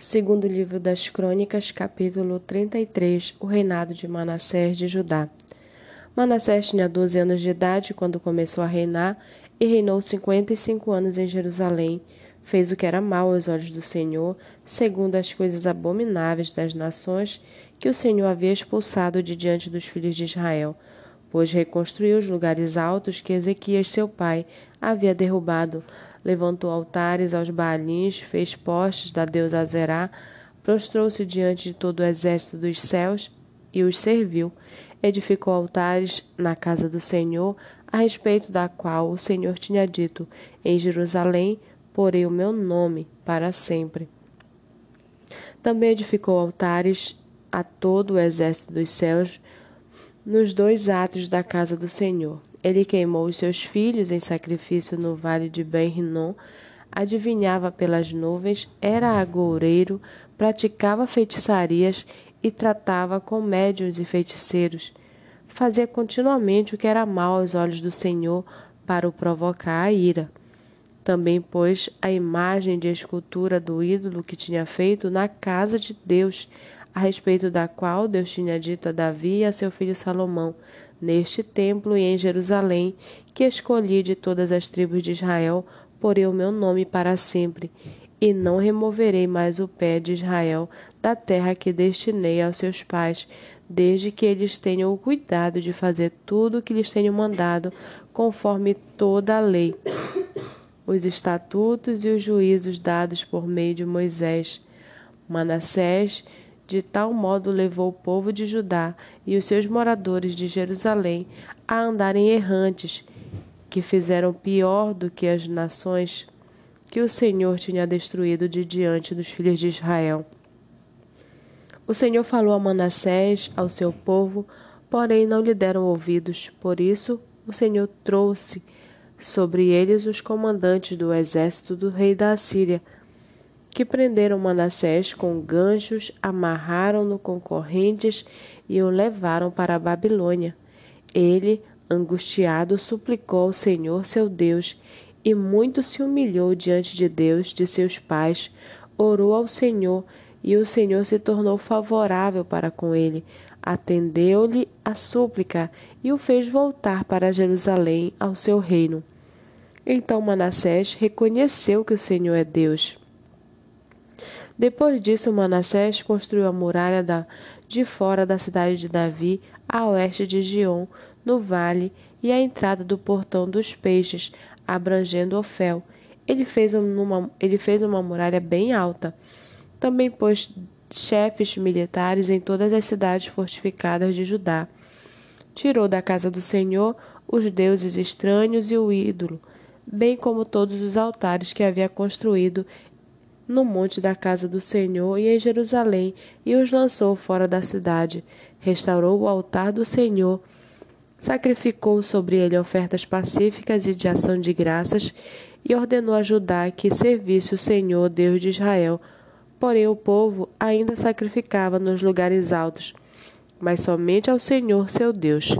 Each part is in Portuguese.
Segundo livro das Crônicas, capítulo 33, o reinado de Manassés de Judá. Manassés tinha 12 anos de idade quando começou a reinar e reinou 55 anos em Jerusalém. Fez o que era mal aos olhos do Senhor, segundo as coisas abomináveis das nações que o Senhor havia expulsado de diante dos filhos de Israel, pois reconstruiu os lugares altos que Ezequias, seu pai, havia derrubado levantou altares aos Baalins, fez postes da deusa Azerá, prostrou-se diante de todo o exército dos céus e os serviu. Edificou altares na casa do Senhor, a respeito da qual o Senhor tinha dito: Em Jerusalém porei o meu nome para sempre. Também edificou altares a todo o exército dos céus nos dois atos da casa do Senhor. Ele queimou os seus filhos em sacrifício no vale de Ben-Rinom, adivinhava pelas nuvens, era agoureiro, praticava feitiçarias e tratava com médiuns e feiticeiros. Fazia continuamente o que era mal aos olhos do Senhor para o provocar a ira. Também pôs a imagem de escultura do ídolo que tinha feito na casa de Deus, a respeito da qual Deus tinha dito a Davi e a seu filho Salomão: Neste templo e em Jerusalém, que escolhi de todas as tribos de Israel, porei o meu nome para sempre, e não removerei mais o pé de Israel da terra que destinei aos seus pais, desde que eles tenham o cuidado de fazer tudo o que lhes tenho mandado, conforme toda a lei, os estatutos e os juízos dados por meio de Moisés. Manassés de tal modo levou o povo de Judá e os seus moradores de Jerusalém a andarem errantes, que fizeram pior do que as nações que o Senhor tinha destruído de diante dos filhos de Israel. O Senhor falou a Manassés, ao seu povo, porém não lhe deram ouvidos. Por isso, o Senhor trouxe sobre eles os comandantes do exército do rei da Assíria, que prenderam Manassés com ganchos, amarraram-no com correntes e o levaram para a Babilônia. Ele, angustiado, suplicou ao Senhor seu Deus e muito se humilhou diante de Deus de seus pais, orou ao Senhor e o Senhor se tornou favorável para com ele, atendeu-lhe a súplica e o fez voltar para Jerusalém ao seu reino. Então Manassés reconheceu que o Senhor é Deus. Depois disso, Manassés construiu a muralha da, de fora da cidade de Davi, a oeste de Gion, no vale, e a entrada do portão dos peixes, abrangendo Ofel. Ele fez uma, ele fez uma muralha bem alta. Também pôs chefes militares em todas as cidades fortificadas de Judá. Tirou da casa do Senhor os deuses estranhos e o ídolo, bem como todos os altares que havia construído no monte da casa do Senhor e em Jerusalém, e os lançou fora da cidade. Restaurou o altar do Senhor, sacrificou sobre ele ofertas pacíficas e de ação de graças, e ordenou a Judá que servisse o Senhor, Deus de Israel. Porém, o povo ainda sacrificava nos lugares altos, mas somente ao Senhor, seu Deus.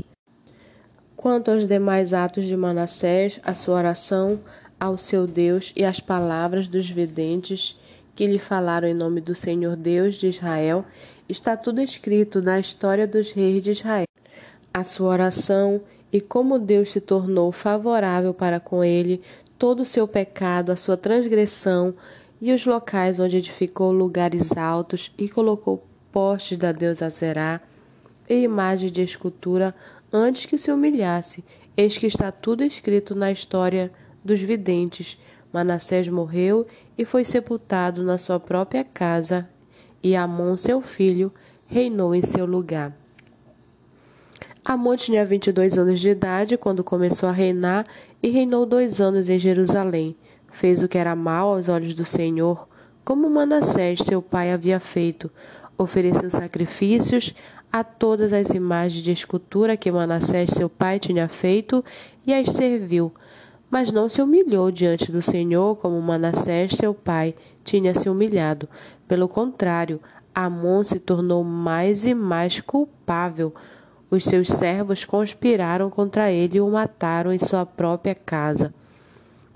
Quanto aos demais atos de Manassés, a sua oração, ao seu Deus e as palavras dos videntes que lhe falaram em nome do Senhor Deus de Israel, está tudo escrito na história dos reis de Israel. A sua oração e como Deus se tornou favorável para com ele, todo o seu pecado, a sua transgressão e os locais onde edificou lugares altos e colocou postes da deusa Zerá e imagem de escultura antes que se humilhasse. Eis que está tudo escrito na história dos videntes. Manassés morreu e foi sepultado na sua própria casa, e Amon, seu filho, reinou em seu lugar. Amon tinha 22 anos de idade quando começou a reinar e reinou dois anos em Jerusalém. Fez o que era mal aos olhos do Senhor, como Manassés, seu pai, havia feito. Ofereceu sacrifícios a todas as imagens de escultura que Manassés, seu pai, tinha feito e as serviu mas não se humilhou diante do Senhor como Manassés, seu pai, tinha se humilhado. Pelo contrário, Amon se tornou mais e mais culpável. Os seus servos conspiraram contra ele e o mataram em sua própria casa.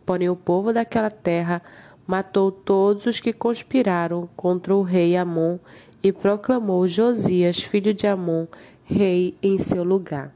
Porém, o povo daquela terra matou todos os que conspiraram contra o rei Amon e proclamou Josias, filho de Amon, rei em seu lugar.